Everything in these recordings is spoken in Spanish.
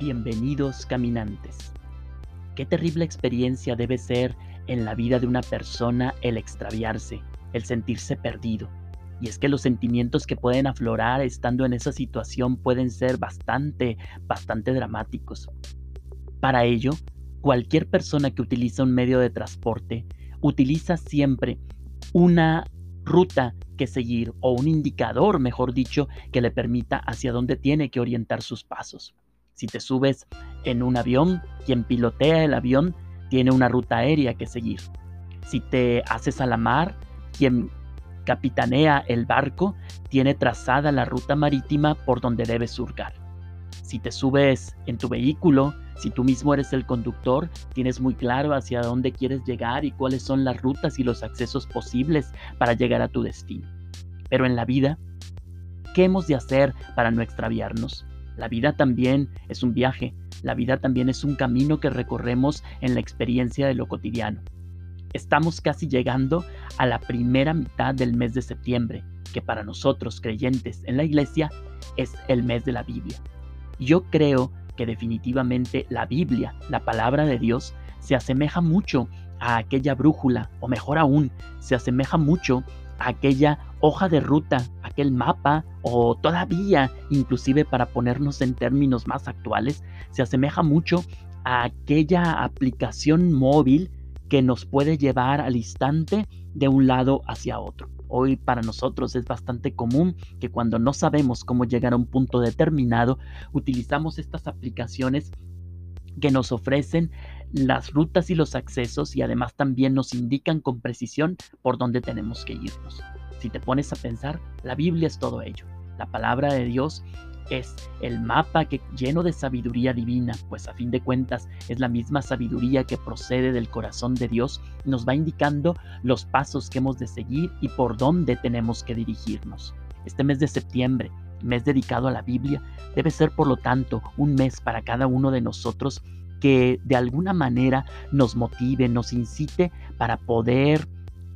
Bienvenidos caminantes. Qué terrible experiencia debe ser en la vida de una persona el extraviarse, el sentirse perdido. Y es que los sentimientos que pueden aflorar estando en esa situación pueden ser bastante, bastante dramáticos. Para ello, cualquier persona que utiliza un medio de transporte utiliza siempre una ruta que seguir o un indicador, mejor dicho, que le permita hacia dónde tiene que orientar sus pasos. Si te subes en un avión, quien pilotea el avión tiene una ruta aérea que seguir. Si te haces a la mar, quien capitanea el barco tiene trazada la ruta marítima por donde debes surcar. Si te subes en tu vehículo, si tú mismo eres el conductor, tienes muy claro hacia dónde quieres llegar y cuáles son las rutas y los accesos posibles para llegar a tu destino. Pero en la vida, ¿qué hemos de hacer para no extraviarnos? La vida también es un viaje, la vida también es un camino que recorremos en la experiencia de lo cotidiano. Estamos casi llegando a la primera mitad del mes de septiembre, que para nosotros creyentes en la iglesia es el mes de la Biblia. Yo creo que definitivamente la Biblia, la palabra de Dios, se asemeja mucho a aquella brújula, o mejor aún, se asemeja mucho aquella hoja de ruta, aquel mapa o todavía inclusive para ponernos en términos más actuales, se asemeja mucho a aquella aplicación móvil que nos puede llevar al instante de un lado hacia otro. Hoy para nosotros es bastante común que cuando no sabemos cómo llegar a un punto determinado, utilizamos estas aplicaciones que nos ofrecen las rutas y los accesos y además también nos indican con precisión por dónde tenemos que irnos. Si te pones a pensar, la Biblia es todo ello. La palabra de Dios es el mapa que lleno de sabiduría divina, pues a fin de cuentas es la misma sabiduría que procede del corazón de Dios, nos va indicando los pasos que hemos de seguir y por dónde tenemos que dirigirnos. Este mes de septiembre, mes dedicado a la Biblia, debe ser por lo tanto un mes para cada uno de nosotros que de alguna manera nos motive, nos incite para poder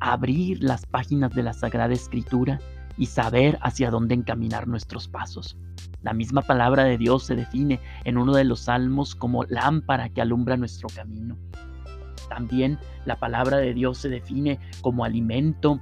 abrir las páginas de la Sagrada Escritura y saber hacia dónde encaminar nuestros pasos. La misma palabra de Dios se define en uno de los salmos como lámpara que alumbra nuestro camino. También la palabra de Dios se define como alimento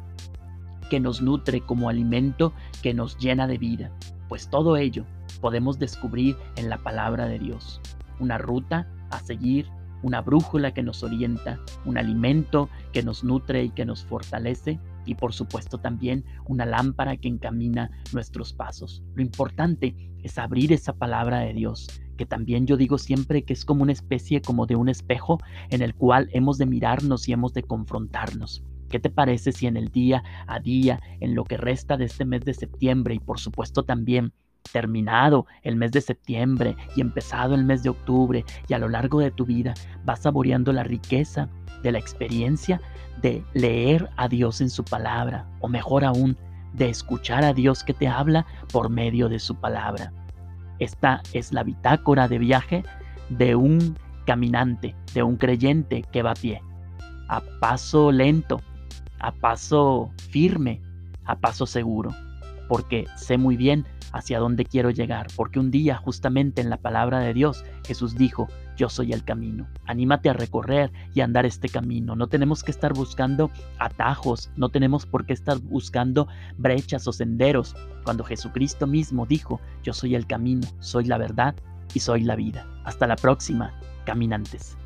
que nos nutre, como alimento que nos llena de vida. Pues todo ello podemos descubrir en la palabra de Dios. Una ruta a seguir, una brújula que nos orienta, un alimento que nos nutre y que nos fortalece y por supuesto también una lámpara que encamina nuestros pasos. Lo importante es abrir esa palabra de Dios, que también yo digo siempre que es como una especie como de un espejo en el cual hemos de mirarnos y hemos de confrontarnos. ¿Qué te parece si en el día a día, en lo que resta de este mes de septiembre y por supuesto también terminado el mes de septiembre y empezado el mes de octubre y a lo largo de tu vida vas saboreando la riqueza de la experiencia de leer a Dios en su palabra o mejor aún de escuchar a Dios que te habla por medio de su palabra. Esta es la bitácora de viaje de un caminante, de un creyente que va a pie, a paso lento, a paso firme, a paso seguro, porque sé muy bien hacia dónde quiero llegar, porque un día justamente en la palabra de Dios Jesús dijo, yo soy el camino. Anímate a recorrer y andar este camino. No tenemos que estar buscando atajos, no tenemos por qué estar buscando brechas o senderos, cuando Jesucristo mismo dijo, yo soy el camino, soy la verdad y soy la vida. Hasta la próxima, caminantes.